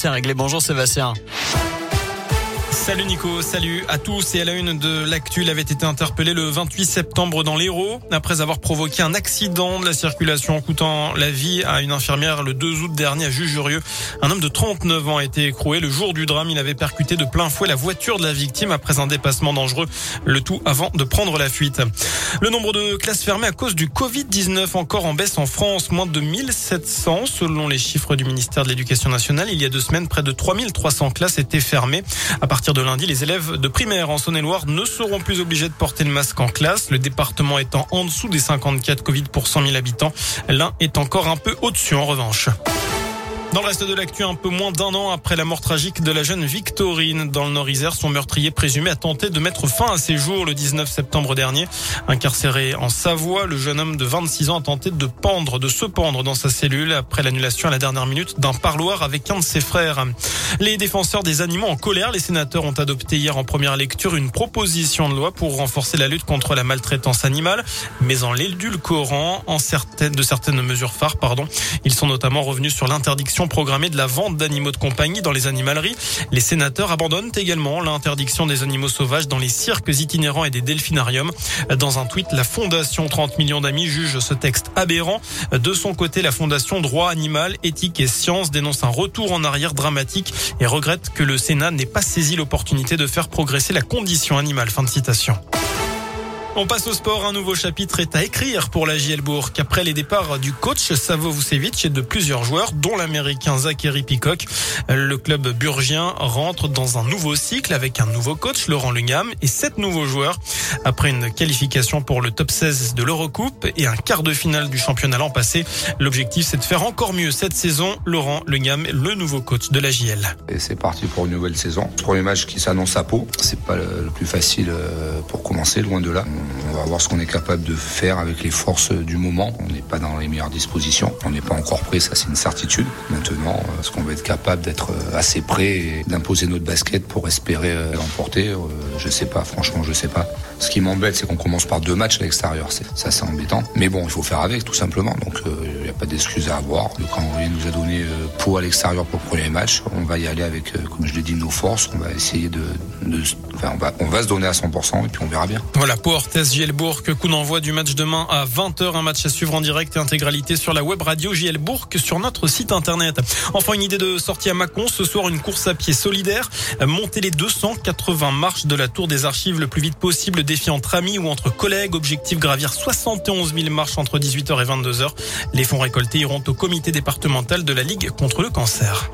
C'est réglé. Bonjour Sébastien. Salut Nico, salut à tous et à la une de l'actu, il avait été interpellé le 28 septembre dans l'Hérault après avoir provoqué un accident de la circulation coûtant la vie à une infirmière le 2 août dernier à Jujurieux. Un homme de 39 ans a été écroué. Le jour du drame, il avait percuté de plein fouet la voiture de la victime après un dépassement dangereux, le tout avant de prendre la fuite. Le nombre de classes fermées à cause du Covid-19 encore en baisse en France, moins de 1700 selon les chiffres du ministère de l'Éducation nationale. Il y a deux semaines, près de 3300 classes étaient fermées. À partir de lundi, les élèves de primaire en Saône-et-Loire ne seront plus obligés de porter le masque en classe. Le département étant en dessous des 54 Covid pour 100 000 habitants, l'un est encore un peu au-dessus en revanche. Dans le reste de l'actu, un peu moins d'un an après la mort tragique de la jeune Victorine dans le Nord-Isère, son meurtrier présumé a tenté de mettre fin à ses jours le 19 septembre dernier. Incarcéré en Savoie, le jeune homme de 26 ans a tenté de pendre, de se pendre dans sa cellule après l'annulation à la dernière minute d'un parloir avec un de ses frères. Les défenseurs des animaux en colère, les sénateurs ont adopté hier en première lecture une proposition de loi pour renforcer la lutte contre la maltraitance animale, mais en l'édulcorant en certaines, de certaines mesures phares, pardon. Ils sont notamment revenus sur l'interdiction programmée de la vente d'animaux de compagnie dans les animaleries. Les sénateurs abandonnent également l'interdiction des animaux sauvages dans les cirques itinérants et des delphinariums. Dans un tweet, la Fondation 30 millions d'amis juge ce texte aberrant. De son côté, la Fondation Droit Animal, Éthique et Sciences dénonce un retour en arrière dramatique et regrette que le Sénat n'ait pas saisi l'opportunité de faire progresser la condition animale. Fin de citation. On passe au sport. Un nouveau chapitre est à écrire pour la JL Bourg. Après les départs du coach Savo Vucevic et de plusieurs joueurs, dont l'américain Zachary Peacock, le club burgien rentre dans un nouveau cycle avec un nouveau coach, Laurent Lungam, et sept nouveaux joueurs. Après une qualification pour le top 16 de l'Eurocoupe et un quart de finale du championnat l'an passé, l'objectif c'est de faire encore mieux cette saison. Laurent Lungam, le nouveau coach de la JL. Et c'est parti pour une nouvelle saison. Premier match qui s'annonce à Pau. C'est pas le plus facile euh, pour commencer, loin de là. Va voir ce qu'on est capable de faire avec les forces du moment. On n'est pas dans les meilleures dispositions. On n'est pas encore prêt, ça c'est une certitude. Maintenant, est-ce qu'on va être capable d'être assez prêt et d'imposer notre basket pour espérer euh, l'emporter? Euh, Je sais pas, franchement, je sais pas. Ce qui m'embête, c'est qu'on commence par deux matchs à l'extérieur. Ça, c'est embêtant. Mais bon, il faut faire avec, tout simplement. Donc, il euh, n'y a pas d'excuses à avoir. Le calendrier nous a donné pour à l'extérieur pour le premier match. On va y aller avec, comme je l'ai dit, nos forces. On va essayer de, enfin, on va, on va se donner à 100% et puis on verra bien. Voilà, pour Orthez Gielbourg, coup d'envoi du match demain à 20h, un match à suivre en direct et intégralité sur la web radio Gielbourg sur notre site internet. Enfin, une idée de sortie à Mâcon, ce soir une course à pied solidaire, monter les 280 marches de la tour des archives le plus vite possible, défi entre amis ou entre collègues, objectif gravir 71 000 marches entre 18h et 22h. Les fonds récoltés iront au comité départemental de la Ligue contre le cancer.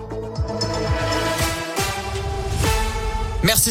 Merci.